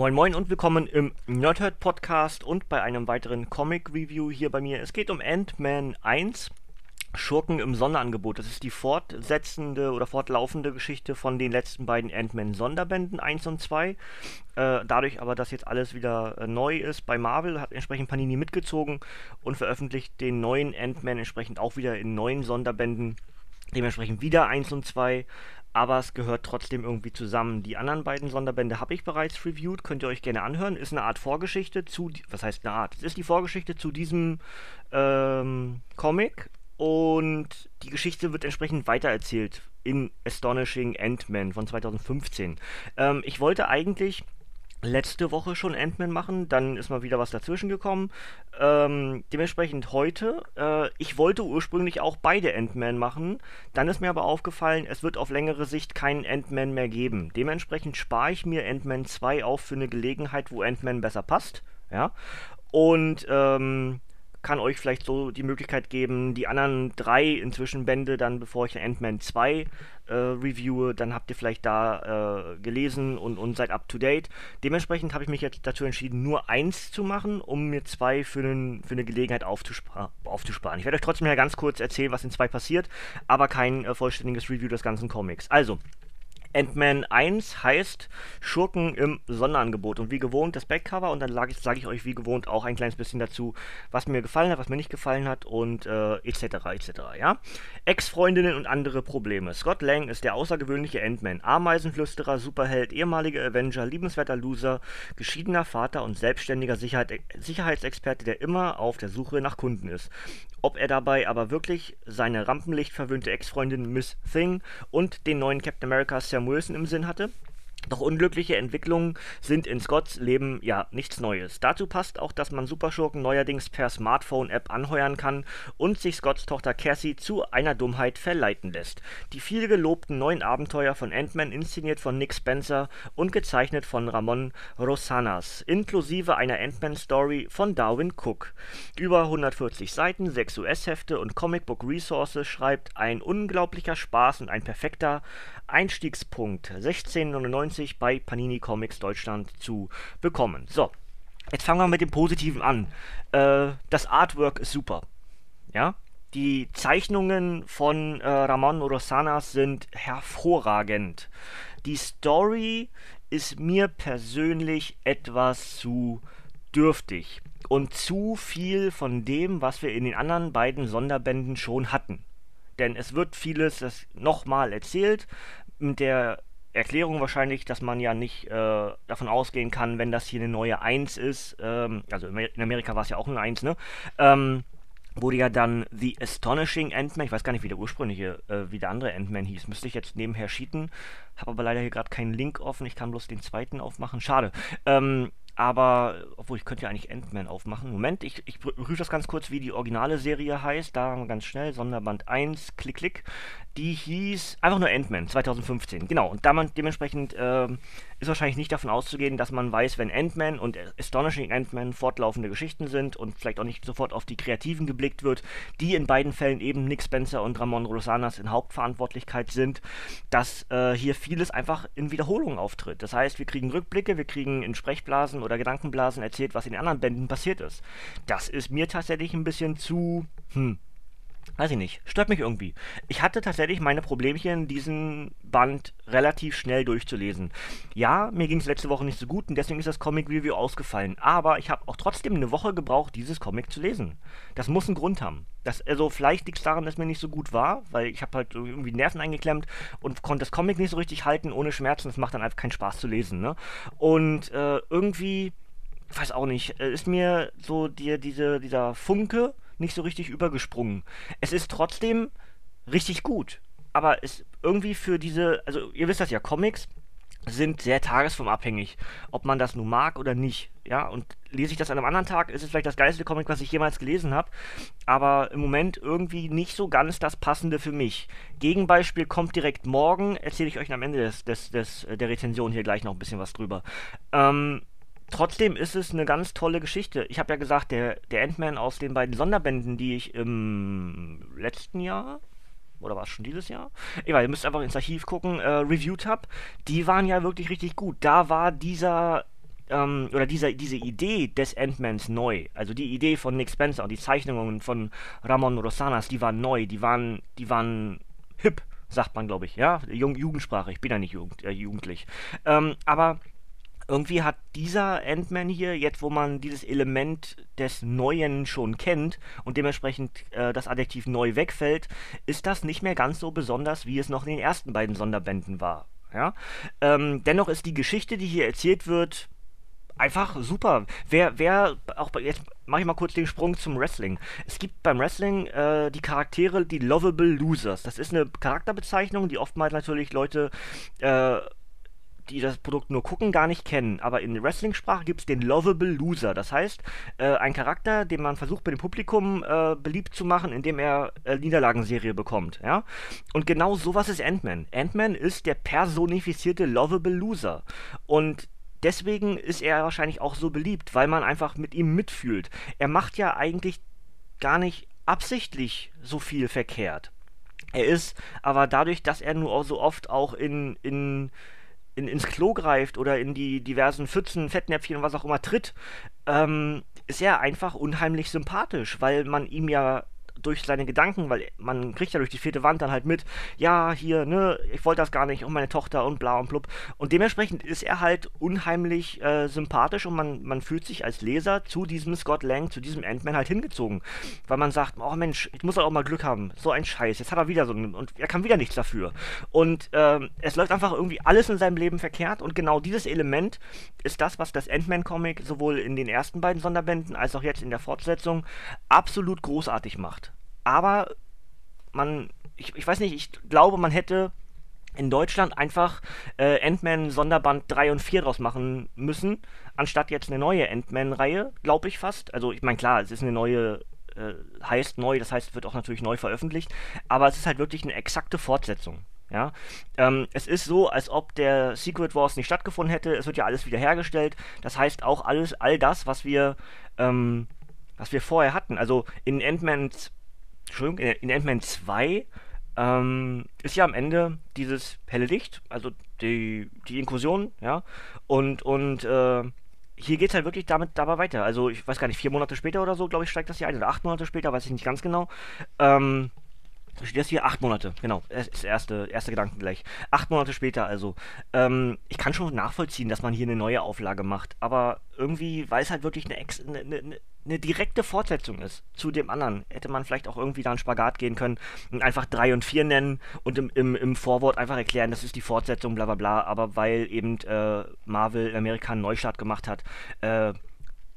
Moin Moin und willkommen im Nerdhurt Podcast und bei einem weiteren Comic Review hier bei mir. Es geht um Ant-Man 1. Schurken im Sonderangebot. Das ist die fortsetzende oder fortlaufende Geschichte von den letzten beiden Ant-Man Sonderbänden 1 und 2. Äh, dadurch aber, dass jetzt alles wieder äh, neu ist bei Marvel, hat entsprechend Panini mitgezogen und veröffentlicht den neuen Ant-Man entsprechend auch wieder in neuen Sonderbänden. Dementsprechend wieder 1 und 2 aber es gehört trotzdem irgendwie zusammen. Die anderen beiden Sonderbände habe ich bereits reviewed, könnt ihr euch gerne anhören. Ist eine Art Vorgeschichte zu, was heißt eine Art? Es ist die Vorgeschichte zu diesem ähm, Comic und die Geschichte wird entsprechend weitererzählt in Astonishing Ant-Man von 2015. Ähm, ich wollte eigentlich letzte Woche schon Ant-Man machen, dann ist mal wieder was dazwischen gekommen. Ähm, dementsprechend heute, äh, ich wollte ursprünglich auch beide Ant-Man machen, dann ist mir aber aufgefallen, es wird auf längere Sicht keinen Ant-Man mehr geben. Dementsprechend spare ich mir Ant-Man 2 auf für eine Gelegenheit, wo Ant-Man besser passt. Ja. Und ähm, kann euch vielleicht so die Möglichkeit geben, die anderen drei inzwischen Bände dann, bevor ich Ant-Man 2 äh, reviewe, dann habt ihr vielleicht da äh, gelesen und, und seid up to date. Dementsprechend habe ich mich jetzt dazu entschieden, nur eins zu machen, um mir zwei für, einen, für eine Gelegenheit aufzuspar aufzusparen. Ich werde euch trotzdem ja ganz kurz erzählen, was in zwei passiert, aber kein äh, vollständiges Review des ganzen Comics. Also, Ant-Man 1 heißt Schurken im Sonderangebot. Und wie gewohnt das Backcover und dann sage ich, euch wie gewohnt auch ein kleines bisschen dazu, was mir gefallen hat, was mir nicht gefallen hat und äh, etc. etc. Ja? Ex-Freundinnen und andere Probleme. Scott Lang ist der außergewöhnliche Ant-Man, Ameisenflüsterer, Superheld, ehemaliger Avenger, liebenswerter Loser, geschiedener Vater und selbstständiger Sicherheit, Sicherheitsexperte, der immer auf der Suche nach Kunden ist. Ob er dabei aber wirklich seine rampenlichtverwöhnte Ex-Freundin Miss Thing und den neuen Captain America Sam Wilson im Sinn hatte? Doch unglückliche Entwicklungen sind in Scotts Leben ja nichts Neues. Dazu passt auch, dass man Superschurken neuerdings per Smartphone-App anheuern kann und sich Scotts Tochter Cassie zu einer Dummheit verleiten lässt. Die viel gelobten neuen Abenteuer von Ant-Man, inszeniert von Nick Spencer und gezeichnet von Ramon Rosanas, inklusive einer Ant-Man-Story von Darwin Cook. Über 140 Seiten, 6 US-Hefte und Comic Book Resources schreibt ein unglaublicher Spaß und ein perfekter Einstiegspunkt 1699 bei Panini Comics Deutschland zu bekommen. So, jetzt fangen wir mit dem Positiven an. Äh, das Artwork ist super. Ja, die Zeichnungen von äh, Ramon Rosanas sind hervorragend. Die Story ist mir persönlich etwas zu dürftig und zu viel von dem, was wir in den anderen beiden Sonderbänden schon hatten. Denn es wird vieles nochmal erzählt, mit der Erklärung wahrscheinlich, dass man ja nicht äh, davon ausgehen kann, wenn das hier eine neue 1 ist, ähm, also in Amerika war es ja auch eine 1, ne? Ähm, wurde ja dann The Astonishing Ant-Man, ich weiß gar nicht, wie der ursprüngliche, äh, wie der andere Ant-Man hieß, müsste ich jetzt nebenher cheaten, habe aber leider hier gerade keinen Link offen, ich kann bloß den zweiten aufmachen, schade. Ähm, aber, obwohl ich könnte ja eigentlich Ant-Man aufmachen. Moment, ich, ich prüfe das ganz kurz, wie die originale Serie heißt. Da ganz schnell, Sonderband 1, klick, klick. Die hieß einfach nur Ant-Man 2015. Genau, und da man dementsprechend äh, ist wahrscheinlich nicht davon auszugehen, dass man weiß, wenn Ant-Man und Astonishing Ant-Man fortlaufende Geschichten sind und vielleicht auch nicht sofort auf die Kreativen geblickt wird, die in beiden Fällen eben Nick Spencer und Ramon Rosanas in Hauptverantwortlichkeit sind, dass äh, hier vieles einfach in Wiederholung auftritt. Das heißt, wir kriegen Rückblicke, wir kriegen in Sprechblasen oder Gedankenblasen erzählt, was in den anderen Bänden passiert ist. Das ist mir tatsächlich ein bisschen zu, hm, weiß ich nicht, stört mich irgendwie. Ich hatte tatsächlich meine Problemchen, diesen Band relativ schnell durchzulesen. Ja, mir ging es letzte Woche nicht so gut und deswegen ist das Comic Review ausgefallen. Aber ich habe auch trotzdem eine Woche gebraucht, dieses Comic zu lesen. Das muss einen Grund haben. Das, also vielleicht liegt es daran, dass mir nicht so gut war, weil ich habe halt irgendwie Nerven eingeklemmt und konnte das Comic nicht so richtig halten ohne Schmerzen. Es macht dann einfach keinen Spaß zu lesen. Ne? Und äh, irgendwie, weiß auch nicht, äh, ist mir so die, diese, dieser Funke nicht so richtig übergesprungen. Es ist trotzdem richtig gut. Aber es irgendwie für diese, also ihr wisst das ja, Comics sind sehr tagesformabhängig, ob man das nun mag oder nicht. Ja, und lese ich das an einem anderen Tag, ist es vielleicht das geilste Comic, was ich jemals gelesen habe, aber im Moment irgendwie nicht so ganz das Passende für mich. Gegenbeispiel kommt direkt morgen, erzähle ich euch am Ende des, des, des, der Rezension hier gleich noch ein bisschen was drüber. Ähm, trotzdem ist es eine ganz tolle Geschichte. Ich habe ja gesagt, der, der Ant-Man aus den beiden Sonderbänden, die ich im letzten Jahr, oder war es schon dieses Jahr? Egal, ihr müsst einfach ins Archiv gucken, äh, reviewed habe, die waren ja wirklich richtig gut. Da war dieser ähm, oder diese, diese Idee des Ant-Mans neu, also die Idee von Nick Spencer und die Zeichnungen von Ramon Rosanas, die waren neu, die waren, die waren hip, sagt man, glaube ich, ja, Jugendsprache, ich bin ja nicht jugend, äh, jugendlich. Ähm, aber irgendwie hat dieser Ant-Man hier, jetzt wo man dieses Element des Neuen schon kennt und dementsprechend äh, das Adjektiv neu wegfällt, ist das nicht mehr ganz so besonders, wie es noch in den ersten beiden Sonderbänden war. Ja? Ähm, dennoch ist die Geschichte, die hier erzählt wird, einfach super. Wer, wer, auch bei, jetzt mache ich mal kurz den Sprung zum Wrestling. Es gibt beim Wrestling äh, die Charaktere, die Lovable Losers. Das ist eine Charakterbezeichnung, die oftmals natürlich Leute äh, die das Produkt nur gucken, gar nicht kennen. Aber in Wrestling-Sprache gibt es den Lovable Loser. Das heißt, äh, ein Charakter, den man versucht bei dem Publikum äh, beliebt zu machen, indem er äh, Niederlagenserie bekommt. Ja? Und genau sowas ist Ant-Man. Ant-Man ist der personifizierte Lovable Loser. Und deswegen ist er wahrscheinlich auch so beliebt, weil man einfach mit ihm mitfühlt. Er macht ja eigentlich gar nicht absichtlich so viel verkehrt. Er ist aber dadurch, dass er nur so oft auch in, in in, ins Klo greift oder in die diversen Pfützen, Fettnäpfchen und was auch immer tritt, ähm, ist er einfach unheimlich sympathisch, weil man ihm ja durch seine Gedanken, weil man kriegt ja durch die vierte Wand dann halt mit, ja, hier, ne, ich wollte das gar nicht und meine Tochter und bla und blub. Und dementsprechend ist er halt unheimlich äh, sympathisch und man, man fühlt sich als Leser zu diesem Scott Lang, zu diesem Ant-Man halt hingezogen. Weil man sagt, oh Mensch, ich muss auch mal Glück haben. So ein Scheiß, jetzt hat er wieder so einen, und er kann wieder nichts dafür. Und ähm, es läuft einfach irgendwie alles in seinem Leben verkehrt und genau dieses Element ist das, was das Ant-Man-Comic sowohl in den ersten beiden Sonderbänden als auch jetzt in der Fortsetzung absolut großartig macht aber man, ich, ich weiß nicht, ich glaube, man hätte in Deutschland einfach äh, Ant-Man Sonderband 3 und 4 draus machen müssen, anstatt jetzt eine neue Ant-Man-Reihe, glaube ich fast. Also ich meine, klar, es ist eine neue, äh, heißt neu, das heißt, wird auch natürlich neu veröffentlicht, aber es ist halt wirklich eine exakte Fortsetzung. Ja, ähm, es ist so, als ob der Secret Wars nicht stattgefunden hätte. Es wird ja alles wiederhergestellt. Das heißt auch alles, all das, was wir, ähm, was wir vorher hatten. Also in Ant-Man's Entschuldigung, in Ant-Man 2 ähm, ist ja am Ende dieses helle Licht, also die, die Inklusion, ja, und, und äh, hier geht es halt wirklich damit dabei weiter. Also ich weiß gar nicht, vier Monate später oder so, glaube ich, steigt das hier ein, oder acht Monate später, weiß ich nicht ganz genau. Ähm, steht das hier? Acht Monate, genau. Das ist der erste, erste Gedanke gleich. Acht Monate später also. Ähm, ich kann schon nachvollziehen, dass man hier eine neue Auflage macht, aber irgendwie, weil es halt wirklich eine, Ex eine, eine, eine direkte Fortsetzung ist zu dem anderen, hätte man vielleicht auch irgendwie da einen Spagat gehen können und einfach 3 und 4 nennen und im, im, im Vorwort einfach erklären, das ist die Fortsetzung, bla bla bla, aber weil eben äh, Marvel in Amerika einen Neustart gemacht hat, äh,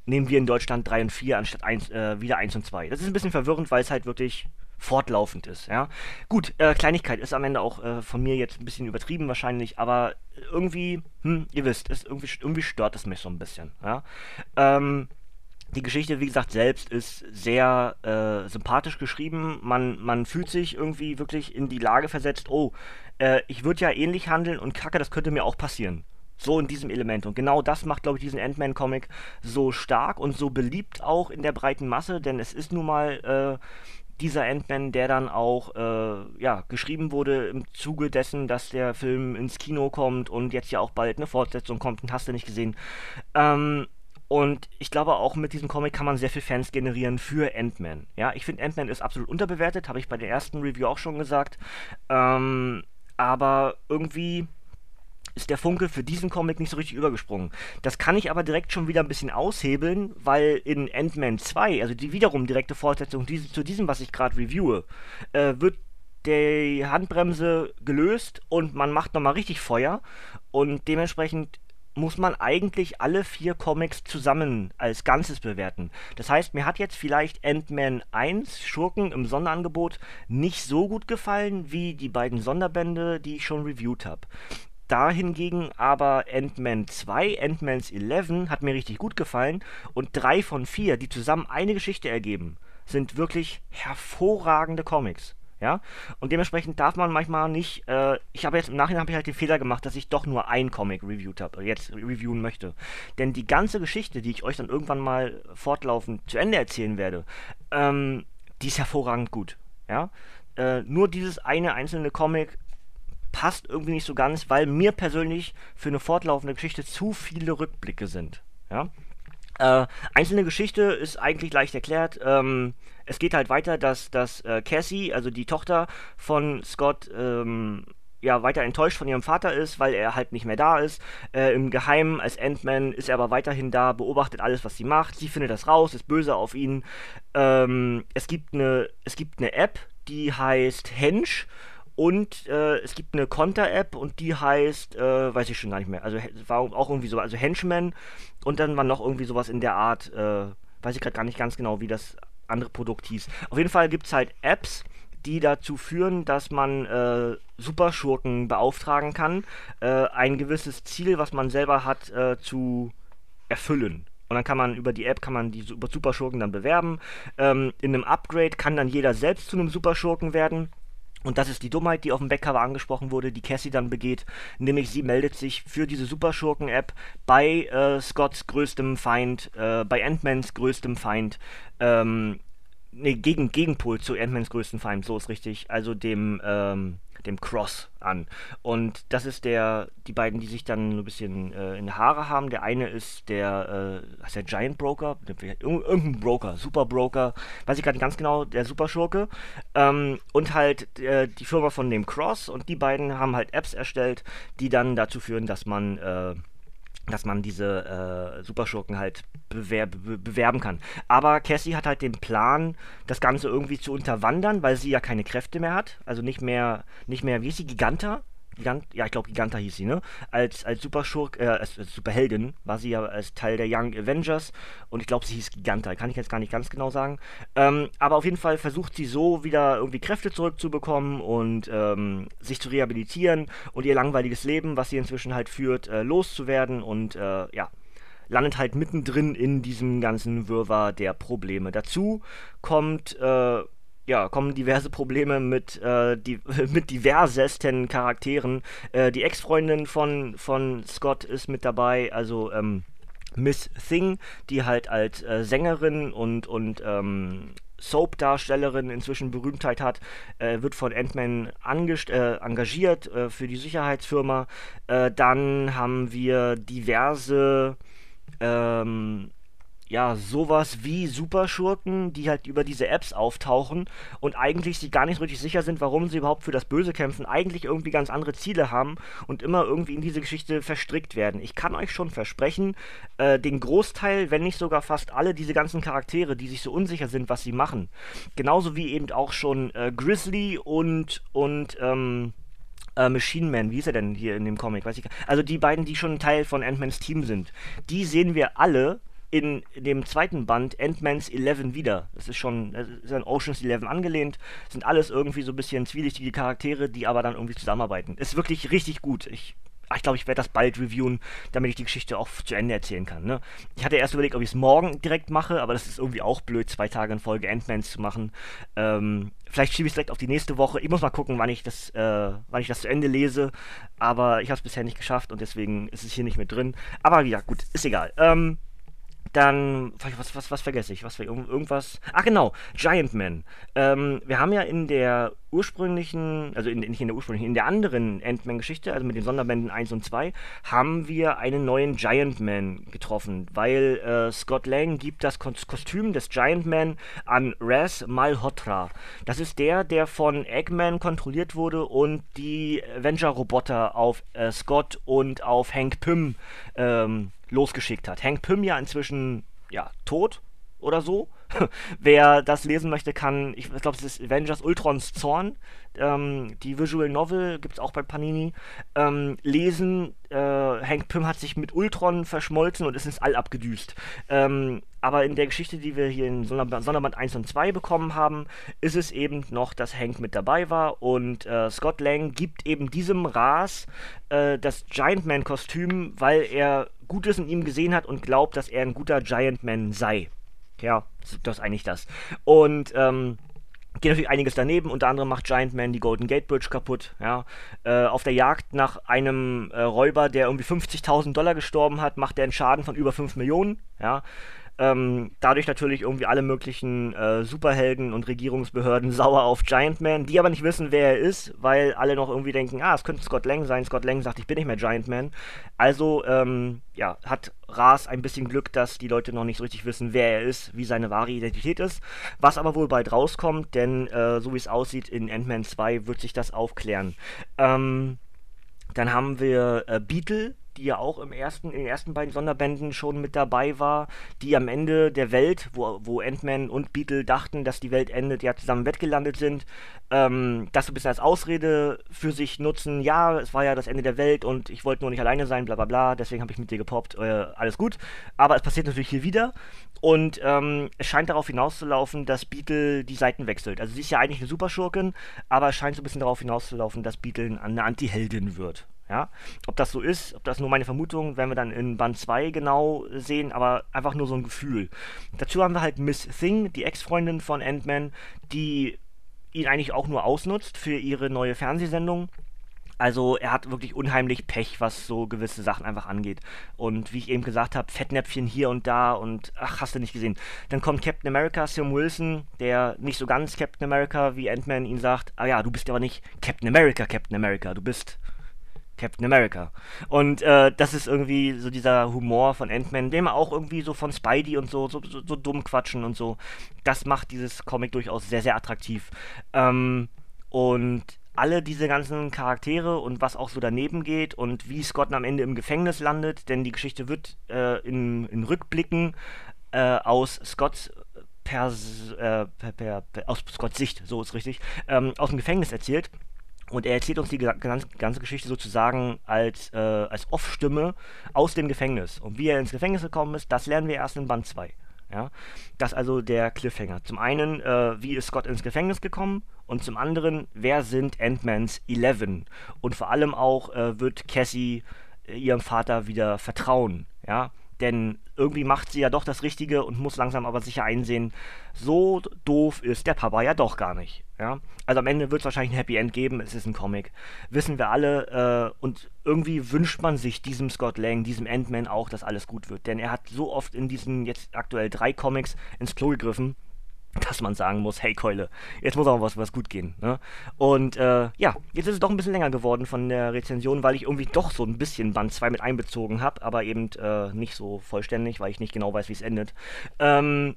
nehmen wir in Deutschland 3 und 4 anstatt 1, äh, wieder 1 und 2. Das ist ein bisschen verwirrend, weil es halt wirklich fortlaufend ist, ja. Gut, äh, Kleinigkeit ist am Ende auch äh, von mir jetzt ein bisschen übertrieben wahrscheinlich, aber irgendwie, hm, ihr wisst, ist irgendwie, irgendwie stört es mich so ein bisschen, ja. Ähm, die Geschichte, wie gesagt, selbst ist sehr äh, sympathisch geschrieben. Man, man fühlt sich irgendwie wirklich in die Lage versetzt, oh, äh, ich würde ja ähnlich handeln und kacke, das könnte mir auch passieren. So in diesem Element. Und genau das macht, glaube ich, diesen Ant-Man-Comic so stark und so beliebt auch in der breiten Masse, denn es ist nun mal äh, dieser Ant-Man, der dann auch äh, ja, geschrieben wurde im Zuge dessen, dass der Film ins Kino kommt und jetzt ja auch bald eine Fortsetzung kommt und hast du nicht gesehen. Ähm, und ich glaube, auch mit diesem Comic kann man sehr viel Fans generieren für Ant-Man. Ja, ich finde, Ant-Man ist absolut unterbewertet, habe ich bei der ersten Review auch schon gesagt. Ähm, aber irgendwie ist der Funke für diesen Comic nicht so richtig übergesprungen. Das kann ich aber direkt schon wieder ein bisschen aushebeln, weil in Ant-Man 2, also die wiederum direkte Fortsetzung diese, zu diesem, was ich gerade reviewe, äh, wird die Handbremse gelöst und man macht nochmal richtig Feuer und dementsprechend muss man eigentlich alle vier Comics zusammen als Ganzes bewerten. Das heißt, mir hat jetzt vielleicht Ant-Man 1, Schurken im Sonderangebot, nicht so gut gefallen wie die beiden Sonderbände, die ich schon reviewed habe. Da hingegen aber Ant-Man 2, Ant-Man's 11 hat mir richtig gut gefallen und drei von vier, die zusammen eine Geschichte ergeben, sind wirklich hervorragende Comics. Ja? Und dementsprechend darf man manchmal nicht, äh, ich habe jetzt im Nachhinein ich halt den Fehler gemacht, dass ich doch nur ein Comic reviewed habe, jetzt reviewen möchte. Denn die ganze Geschichte, die ich euch dann irgendwann mal fortlaufend zu Ende erzählen werde, ähm, die ist hervorragend gut. Ja? Äh, nur dieses eine einzelne Comic passt irgendwie nicht so ganz, weil mir persönlich für eine fortlaufende Geschichte zu viele Rückblicke sind. Ja? Äh, einzelne Geschichte ist eigentlich leicht erklärt. Ähm, es geht halt weiter, dass, dass äh, Cassie, also die Tochter von Scott, ähm, ja, weiter enttäuscht von ihrem Vater ist, weil er halt nicht mehr da ist. Äh, Im Geheimen als Ant-Man ist er aber weiterhin da, beobachtet alles, was sie macht. Sie findet das raus, ist böse auf ihn. Ähm, es, gibt eine, es gibt eine App, die heißt Hench. Und äh, es gibt eine Konter-App und die heißt, äh, weiß ich schon gar nicht mehr. Also war auch irgendwie so, also Henchman und dann war noch irgendwie sowas in der Art, äh, weiß ich gerade gar nicht ganz genau, wie das andere Produkt hieß. Auf jeden Fall gibt es halt Apps, die dazu führen, dass man äh, Superschurken beauftragen kann, äh, ein gewisses Ziel, was man selber hat, äh, zu erfüllen. Und dann kann man über die App kann man die Superschurken dann bewerben. Ähm, in einem Upgrade kann dann jeder selbst zu einem Superschurken werden. Und das ist die Dummheit, die auf dem Backcover angesprochen wurde, die Cassie dann begeht. Nämlich sie meldet sich für diese Superschurken-App bei äh, Scotts größtem Feind, äh, bei Ant-Mans größtem Feind, ähm, nee, gegen, Gegenpol zu Ant-Mans größten Feind, so ist richtig, also dem, ähm, dem Cross an. Und das ist der, die beiden, die sich dann ein bisschen äh, in Haare haben. Der eine ist der, äh, ist der Giant Broker, irgendein Broker, Super Broker, weiß ich gerade nicht ganz genau, der Superschurke. Ähm, und halt äh, die Firma von dem Cross und die beiden haben halt Apps erstellt, die dann dazu führen, dass man äh, dass man diese äh, Superschurken halt bewer be bewerben kann. Aber Cassie hat halt den Plan, das Ganze irgendwie zu unterwandern, weil sie ja keine Kräfte mehr hat. Also nicht mehr, nicht mehr, wie ist sie, Giganta? Gigant, ja, ich glaube Giganta hieß sie, ne? Als, als Superschurk, äh, als, als, Superheldin war sie ja als Teil der Young Avengers und ich glaube, sie hieß Giganta, kann ich jetzt gar nicht ganz genau sagen. Ähm, aber auf jeden Fall versucht sie so wieder irgendwie Kräfte zurückzubekommen und ähm, sich zu rehabilitieren und ihr langweiliges Leben, was sie inzwischen halt führt, äh, loszuwerden und äh, ja, landet halt mittendrin in diesem ganzen Wirrwarr der Probleme. Dazu kommt äh, ja, kommen diverse Probleme mit, äh, die, mit diversesten Charakteren. Äh, die Ex-Freundin von, von Scott ist mit dabei, also ähm, Miss Thing, die halt als äh, Sängerin und, und ähm, Soap-Darstellerin inzwischen Berühmtheit hat, äh, wird von Ant-Man äh, engagiert äh, für die Sicherheitsfirma. Äh, dann haben wir diverse ähm, ja, sowas wie Superschurken, die halt über diese Apps auftauchen und eigentlich sich gar nicht richtig sicher sind, warum sie überhaupt für das Böse kämpfen, eigentlich irgendwie ganz andere Ziele haben und immer irgendwie in diese Geschichte verstrickt werden. Ich kann euch schon versprechen, äh, den Großteil, wenn nicht sogar fast alle diese ganzen Charaktere, die sich so unsicher sind, was sie machen, genauso wie eben auch schon äh, Grizzly und, und, ähm, äh, Machine Man, wie ist er denn hier in dem Comic? Weiß ich Also die beiden, die schon Teil von Ant-Mans Team sind, die sehen wir alle in dem zweiten Band Ant-Man's Eleven wieder. Das ist schon, das ist an Ocean's Eleven angelehnt. Sind alles irgendwie so ein bisschen zwielichtige Charaktere, die aber dann irgendwie zusammenarbeiten. Ist wirklich richtig gut. Ich ich glaube, ich werde das bald reviewen, damit ich die Geschichte auch zu Ende erzählen kann. Ne? Ich hatte erst überlegt, ob ich es morgen direkt mache, aber das ist irgendwie auch blöd, zwei Tage in Folge Ant-Mans zu machen. Ähm, vielleicht schiebe ich es direkt auf die nächste Woche. Ich muss mal gucken, wann ich das, äh, wann ich das zu Ende lese. Aber ich habe es bisher nicht geschafft und deswegen ist es hier nicht mit drin. Aber ja, gut, ist egal. Ähm, dann, was, was, was vergesse ich? Was, irgendwas. Ach genau, Giant Man. Ähm, wir haben ja in der ursprünglichen, also in, nicht in der ursprünglichen, in der anderen Ant-Man-Geschichte, also mit den Sonderbänden 1 und 2, haben wir einen neuen Giant Man getroffen, weil äh, Scott Lang gibt das Kostüm des Giant Man an Raz Malhotra. Das ist der, der von Eggman kontrolliert wurde und die Avenger-Roboter auf äh, Scott und auf Hank Pym ähm, losgeschickt hat. Hank Pym ja inzwischen ja, tot oder so. Wer das lesen möchte, kann, ich glaube, es ist Avengers Ultrons Zorn, ähm, die Visual Novel, gibt es auch bei Panini, ähm, lesen. Äh, Hank Pym hat sich mit Ultron verschmolzen und ist ins All abgedüst. Ähm, aber in der Geschichte, die wir hier in Sonderband, Sonderband 1 und 2 bekommen haben, ist es eben noch, dass Hank mit dabei war und äh, Scott Lang gibt eben diesem Ras äh, das Giant Man-Kostüm, weil er Gutes in ihm gesehen hat und glaubt, dass er ein guter Giant Man sei. Ja, das ist eigentlich das. Und ähm, geht natürlich einiges daneben. Unter anderem macht Giant Man die Golden Gate Bridge kaputt. Ja. Äh, auf der Jagd nach einem äh, Räuber, der irgendwie 50.000 Dollar gestorben hat, macht er einen Schaden von über 5 Millionen. Ja. Ähm, dadurch natürlich irgendwie alle möglichen äh, Superhelden und Regierungsbehörden sauer auf Giant Man, die aber nicht wissen, wer er ist, weil alle noch irgendwie denken, ah, es könnte Scott Lang sein. Scott Lang sagt, ich bin nicht mehr Giant Man. Also, ähm, ja, hat Ras ein bisschen Glück, dass die Leute noch nicht so richtig wissen, wer er ist, wie seine wahre Identität ist. Was aber wohl bald rauskommt, denn äh, so wie es aussieht, in Ant-Man 2 wird sich das aufklären. Ähm, dann haben wir äh, Beetle, die ja auch im ersten, in den ersten beiden Sonderbänden schon mit dabei war, die am Ende der Welt, wo, wo Ant-Man und Beetle dachten, dass die Welt endet, ja zusammen wettgelandet sind, ähm, das so ein bisschen als Ausrede für sich nutzen, ja, es war ja das Ende der Welt und ich wollte nur nicht alleine sein, bla bla bla, deswegen habe ich mit dir gepoppt, äh, alles gut. Aber es passiert natürlich hier wieder und ähm, es scheint darauf hinauszulaufen, dass Beetle die Seiten wechselt. Also sie ist ja eigentlich eine Superschurkin, aber es scheint so ein bisschen darauf hinauszulaufen, dass Beetle eine Anti-Heldin wird. Ja? Ob das so ist, ob das nur meine Vermutung, werden wir dann in Band 2 genau sehen, aber einfach nur so ein Gefühl. Dazu haben wir halt Miss Thing, die Ex-Freundin von Ant-Man, die ihn eigentlich auch nur ausnutzt für ihre neue Fernsehsendung. Also er hat wirklich unheimlich Pech, was so gewisse Sachen einfach angeht. Und wie ich eben gesagt habe, Fettnäpfchen hier und da und ach, hast du nicht gesehen. Dann kommt Captain America, Sam Wilson, der nicht so ganz Captain America, wie Ant-Man ihn sagt, ah ja, du bist aber nicht Captain America, Captain America, du bist Captain America. Und äh, das ist irgendwie so dieser Humor von Ant-Man, dem auch irgendwie so von Spidey und so, so, so, so, dumm quatschen und so. Das macht dieses Comic durchaus sehr, sehr attraktiv. Ähm, und alle diese ganzen Charaktere und was auch so daneben geht und wie Scott am Ende im Gefängnis landet, denn die Geschichte wird äh, in, in Rückblicken äh, aus Scotts Pers, äh, per, per, aus Scotts Sicht, so ist richtig, ähm, aus dem Gefängnis erzählt. Und er erzählt uns die ganze, Geschichte sozusagen als, äh, als Off-Stimme aus dem Gefängnis. Und wie er ins Gefängnis gekommen ist, das lernen wir erst in Band 2. Ja? Das ist also der Cliffhanger. Zum einen, äh, wie ist Scott ins Gefängnis gekommen? Und zum anderen, wer sind Ant-Mans 11? Und vor allem auch, äh, wird Cassie äh, ihrem Vater wieder vertrauen? Ja? Denn irgendwie macht sie ja doch das Richtige und muss langsam aber sicher einsehen, so doof ist der Papa ja doch gar nicht. Ja? Also am Ende wird es wahrscheinlich ein Happy End geben, es ist ein Comic. Wissen wir alle. Äh, und irgendwie wünscht man sich diesem Scott Lang, diesem Ant-Man auch, dass alles gut wird. Denn er hat so oft in diesen jetzt aktuell drei Comics ins Klo gegriffen dass man sagen muss, hey Keule, jetzt muss auch was, was gut gehen. Ne? Und äh, ja, jetzt ist es doch ein bisschen länger geworden von der Rezension, weil ich irgendwie doch so ein bisschen Band 2 mit einbezogen habe, aber eben äh, nicht so vollständig, weil ich nicht genau weiß, wie es endet. Ähm,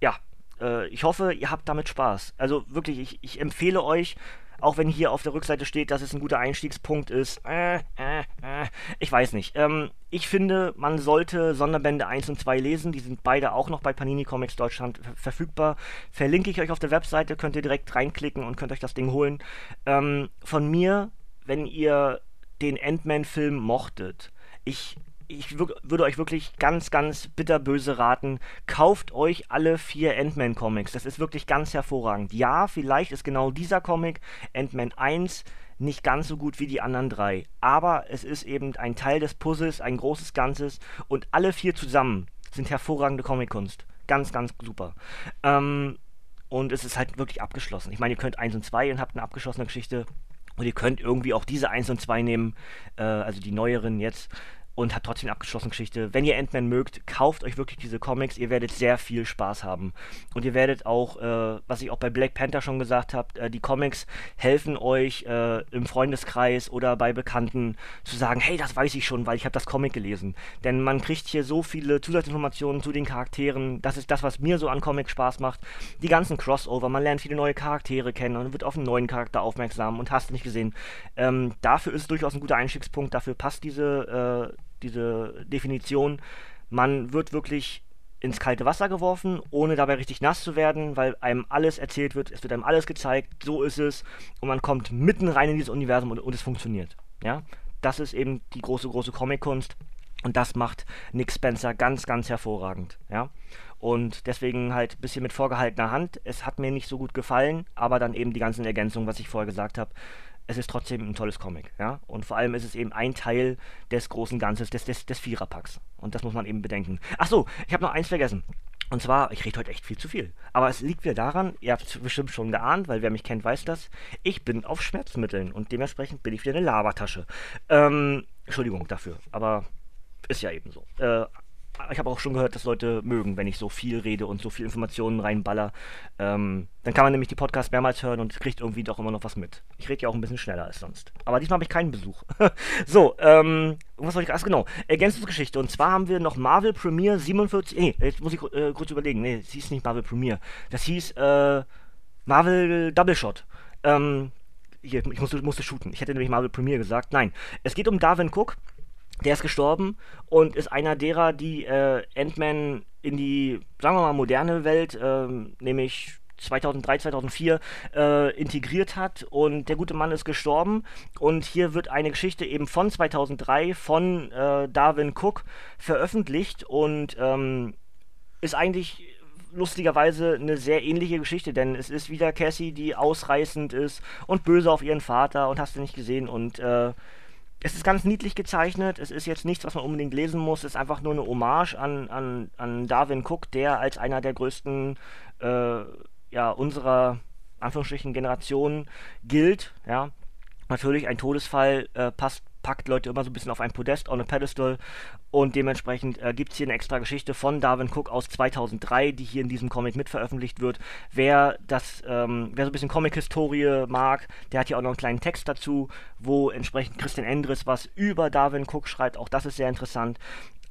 ja, äh, ich hoffe, ihr habt damit Spaß. Also wirklich, ich, ich empfehle euch, auch wenn hier auf der Rückseite steht, dass es ein guter Einstiegspunkt ist. Äh, äh, äh, ich weiß nicht. Ähm, ich finde, man sollte Sonderbände 1 und 2 lesen. Die sind beide auch noch bei Panini Comics Deutschland verfügbar. Verlinke ich euch auf der Webseite, könnt ihr direkt reinklicken und könnt euch das Ding holen. Ähm, von mir, wenn ihr den Ant-Man-Film mochtet, ich ich würde euch wirklich ganz, ganz bitterböse raten, kauft euch alle vier Ant-Man Comics. Das ist wirklich ganz hervorragend. Ja, vielleicht ist genau dieser Comic, Ant-Man 1, nicht ganz so gut wie die anderen drei. Aber es ist eben ein Teil des Puzzles, ein großes Ganzes und alle vier zusammen sind hervorragende Comic-Kunst. Ganz, ganz super. Ähm, und es ist halt wirklich abgeschlossen. Ich meine, ihr könnt 1 und 2 und habt eine abgeschlossene Geschichte. Und ihr könnt irgendwie auch diese 1 und 2 nehmen, äh, also die neueren jetzt und hat trotzdem eine abgeschlossene Geschichte. Wenn ihr Ant-Man mögt, kauft euch wirklich diese Comics. Ihr werdet sehr viel Spaß haben. Und ihr werdet auch, äh, was ich auch bei Black Panther schon gesagt habe, äh, die Comics helfen euch äh, im Freundeskreis oder bei Bekannten zu sagen, hey, das weiß ich schon, weil ich habe das Comic gelesen. Denn man kriegt hier so viele Zusatzinformationen zu den Charakteren. Das ist das, was mir so an Comics Spaß macht. Die ganzen Crossover, man lernt viele neue Charaktere kennen und wird auf einen neuen Charakter aufmerksam und hast nicht gesehen. Ähm, dafür ist es durchaus ein guter Einstiegspunkt. Dafür passt diese äh, diese Definition, man wird wirklich ins kalte Wasser geworfen, ohne dabei richtig nass zu werden, weil einem alles erzählt wird, es wird einem alles gezeigt, so ist es, und man kommt mitten rein in dieses Universum und, und es funktioniert. Ja, das ist eben die große, große Comic-Kunst und das macht Nick Spencer ganz, ganz hervorragend. Ja, und deswegen halt ein bisschen mit vorgehaltener Hand. Es hat mir nicht so gut gefallen, aber dann eben die ganzen Ergänzungen, was ich vorher gesagt habe, es ist trotzdem ein tolles Comic, ja. Und vor allem ist es eben ein Teil des großen Ganzes, des, des, des Viererpacks. Und das muss man eben bedenken. Ach so, ich habe noch eins vergessen. Und zwar, ich rede heute echt viel zu viel. Aber es liegt wieder daran, ihr habt es bestimmt schon geahnt, weil wer mich kennt, weiß das. Ich bin auf Schmerzmitteln und dementsprechend bin ich wieder eine Labertasche. Ähm, Entschuldigung dafür, aber ist ja eben so. Äh, ich habe auch schon gehört, dass Leute mögen, wenn ich so viel rede und so viel Informationen reinballer. Ähm, dann kann man nämlich die Podcasts mehrmals hören und kriegt irgendwie doch immer noch was mit. Ich rede ja auch ein bisschen schneller als sonst. Aber diesmal habe ich keinen Besuch. so, ähm, was soll ich, ach genau, Ergänzungsgeschichte. Und zwar haben wir noch Marvel Premiere 47, nee, jetzt muss ich äh, kurz überlegen, nee, es hieß nicht Marvel Premiere. Das hieß, äh, Marvel Double Shot. Ähm, hier, ich musste, musste shooten. Ich hätte nämlich Marvel Premiere gesagt. Nein, es geht um Darwin Cook. Der ist gestorben und ist einer derer, die äh, Ant-Man in die, sagen wir mal, moderne Welt, äh, nämlich 2003, 2004 äh, integriert hat. Und der gute Mann ist gestorben. Und hier wird eine Geschichte eben von 2003 von äh, Darwin Cook veröffentlicht. Und ähm, ist eigentlich lustigerweise eine sehr ähnliche Geschichte, denn es ist wieder Cassie, die ausreißend ist und böse auf ihren Vater und hast du nicht gesehen. Und äh, es ist ganz niedlich gezeichnet. Es ist jetzt nichts, was man unbedingt lesen muss. Es ist einfach nur eine Hommage an, an, an Darwin Cook, der als einer der größten äh, ja, unserer Anführungsstrichen Generation gilt. Ja. Natürlich, ein Todesfall äh, passt packt Leute immer so ein bisschen auf ein Podest, on a pedestal. Und dementsprechend äh, gibt es hier eine extra Geschichte von Darwin Cook aus 2003, die hier in diesem Comic mitveröffentlicht wird. Wer das, ähm, wer so ein bisschen Comic-Historie mag, der hat hier auch noch einen kleinen Text dazu, wo entsprechend Christian Endres was über Darwin Cook schreibt. Auch das ist sehr interessant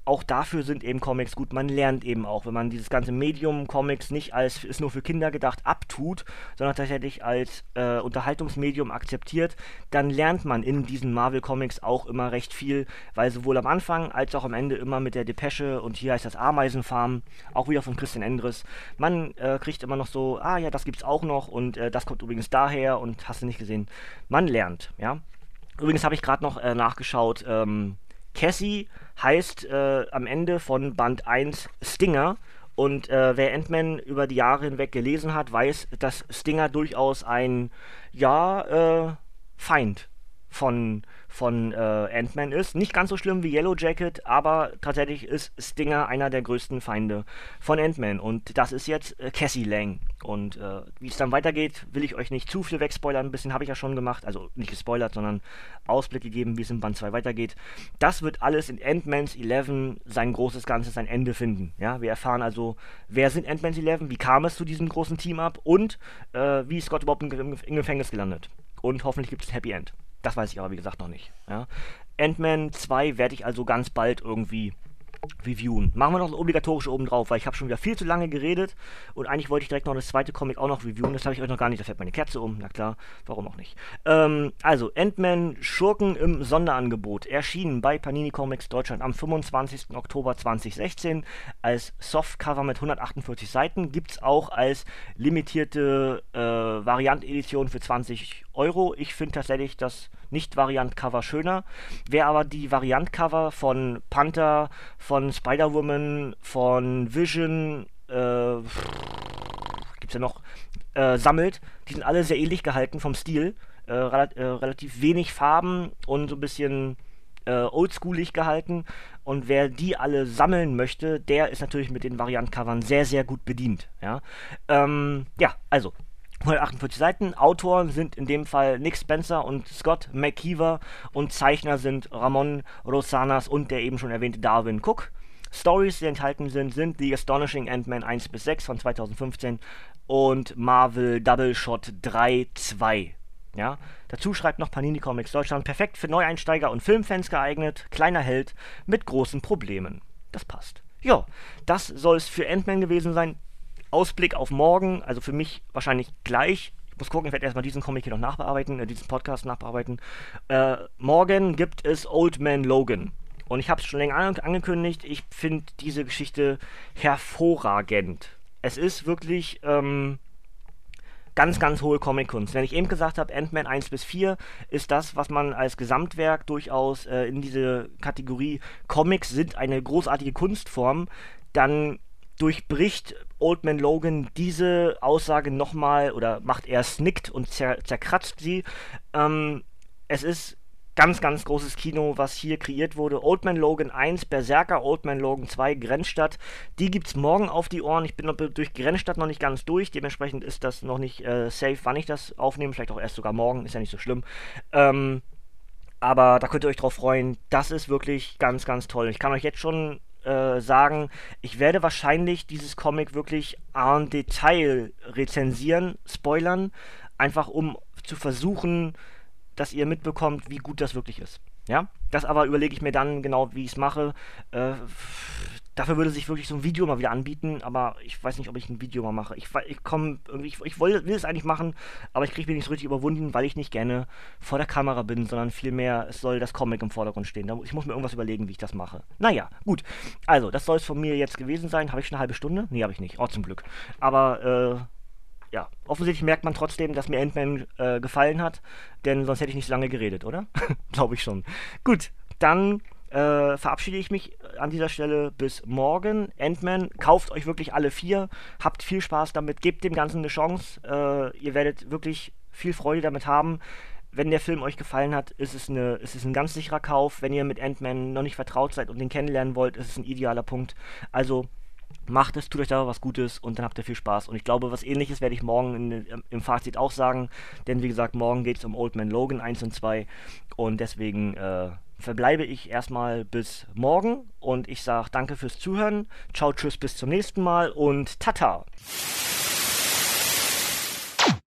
auch dafür sind eben Comics gut. Man lernt eben auch, wenn man dieses ganze Medium Comics nicht als ist nur für Kinder gedacht abtut, sondern tatsächlich als äh, Unterhaltungsmedium akzeptiert, dann lernt man in diesen Marvel Comics auch immer recht viel, weil sowohl am Anfang als auch am Ende immer mit der Depesche und hier heißt das Ameisenfarm, auch wieder von Christian Endres, man äh, kriegt immer noch so, ah ja, das gibt's auch noch und äh, das kommt übrigens daher und hast du nicht gesehen. Man lernt, ja. Übrigens habe ich gerade noch äh, nachgeschaut, ähm, Cassie heißt äh, am Ende von Band 1 Stinger. Und äh, wer Ant-Man über die Jahre hinweg gelesen hat, weiß, dass Stinger durchaus ein, ja, äh, Feind von von äh, Ant-Man ist. Nicht ganz so schlimm wie Yellow Jacket, aber tatsächlich ist Stinger einer der größten Feinde von Ant-Man. Und das ist jetzt äh, Cassie Lang. Und äh, wie es dann weitergeht, will ich euch nicht zu viel wegspoilern. Ein bisschen habe ich ja schon gemacht. Also nicht gespoilert, sondern Ausblick gegeben, wie es in Band 2 weitergeht. Das wird alles in Ant-Man's 11 sein großes Ganzes, sein Ende finden. Ja, wir erfahren also, wer sind Ant-Man's 11, wie kam es zu diesem großen Team-Up und äh, wie ist Scott überhaupt im, im Gefängnis gelandet. Und hoffentlich gibt es ein Happy End. Das weiß ich aber, wie gesagt, noch nicht. Ja. Ant-Man 2 werde ich also ganz bald irgendwie reviewen. Machen wir noch das obligatorische oben drauf, weil ich habe schon wieder viel zu lange geredet und eigentlich wollte ich direkt noch das zweite Comic auch noch reviewen. Das habe ich euch noch gar nicht. Da fällt meine Kerze um. Na klar, warum auch nicht. Ähm, also, Ant-Man Schurken im Sonderangebot. Erschienen bei Panini Comics Deutschland am 25. Oktober 2016 als Softcover mit 148 Seiten. Gibt es auch als limitierte äh, Variant-Edition für 20 Euro. Ich finde tatsächlich das nicht-Variant-Cover schöner. Wer aber die Variant-Cover von Panther, von Spider-Woman, von Vision, äh, gibt's ja noch, äh, sammelt, die sind alle sehr ähnlich gehalten vom Stil. Äh, rel äh, relativ wenig Farben und so ein bisschen äh, oldschoolig gehalten. Und wer die alle sammeln möchte, der ist natürlich mit den Variant-Covern sehr, sehr gut bedient. Ja, ähm, ja also 148 Seiten. Autoren sind in dem Fall Nick Spencer und Scott McKeever und Zeichner sind Ramon Rosanas und der eben schon erwähnte Darwin Cook. Stories, die enthalten sind, sind The Astonishing Ant-Man 1 bis 6 von 2015 und Marvel Double Shot 3 2. Ja? Dazu schreibt noch Panini Comics Deutschland perfekt für Neueinsteiger und Filmfans geeignet, kleiner Held mit großen Problemen. Das passt. Ja, das soll es für Ant-Man gewesen sein. Ausblick auf morgen, also für mich wahrscheinlich gleich. Ich muss gucken, ich werde erstmal diesen Comic hier noch nachbearbeiten, äh, diesen Podcast nachbearbeiten. Äh, morgen gibt es Old Man Logan. Und ich habe es schon länger an angekündigt, ich finde diese Geschichte hervorragend. Es ist wirklich ähm, ganz, ganz hohe Comic-Kunst. Wenn ich eben gesagt habe, Ant-Man 1 bis 4 ist das, was man als Gesamtwerk durchaus äh, in diese Kategorie Comics sind eine großartige Kunstform, dann durchbricht Old Man Logan diese Aussage nochmal oder macht er snickt und zer zerkratzt sie. Ähm, es ist ganz, ganz großes Kino, was hier kreiert wurde. Old Man Logan 1, Berserker, Old Man Logan 2, Grenzstadt. Die gibt's morgen auf die Ohren. Ich bin durch Grenzstadt noch nicht ganz durch. Dementsprechend ist das noch nicht äh, safe, wann ich das aufnehme. Vielleicht auch erst sogar morgen. Ist ja nicht so schlimm. Ähm, aber da könnt ihr euch drauf freuen. Das ist wirklich ganz, ganz toll. Ich kann euch jetzt schon äh, sagen, ich werde wahrscheinlich dieses Comic wirklich en Detail rezensieren, spoilern, einfach um zu versuchen, dass ihr mitbekommt, wie gut das wirklich ist. Ja, das aber überlege ich mir dann genau, wie ich es mache. Äh, Dafür würde sich wirklich so ein Video mal wieder anbieten, aber ich weiß nicht, ob ich ein Video mal mache. Ich, ich komme irgendwie, ich, ich will, will es eigentlich machen, aber ich kriege mich nicht so richtig überwunden, weil ich nicht gerne vor der Kamera bin, sondern vielmehr, es soll das Comic im Vordergrund stehen. Ich muss mir irgendwas überlegen, wie ich das mache. Naja, gut. Also, das soll es von mir jetzt gewesen sein. Habe ich schon eine halbe Stunde? Nee, habe ich nicht. Oh, zum Glück. Aber, äh, ja, offensichtlich merkt man trotzdem, dass mir Ant-Man äh, gefallen hat, denn sonst hätte ich nicht so lange geredet, oder? Glaube ich schon. Gut, dann äh, verabschiede ich mich an dieser Stelle bis morgen. Ant-Man, kauft euch wirklich alle vier, habt viel Spaß damit, gebt dem Ganzen eine Chance. Äh, ihr werdet wirklich viel Freude damit haben. Wenn der Film euch gefallen hat, ist es, eine, ist es ein ganz sicherer Kauf. Wenn ihr mit Ant-Man noch nicht vertraut seid und den kennenlernen wollt, ist es ein idealer Punkt. Also macht es, tut euch da was Gutes und dann habt ihr viel Spaß. Und ich glaube, was ähnliches werde ich morgen in, im Fazit auch sagen, denn wie gesagt, morgen geht es um Old Man Logan 1 und 2 und deswegen äh, verbleibe ich erstmal bis morgen und ich sage danke fürs Zuhören. Ciao, tschüss, bis zum nächsten Mal und tata!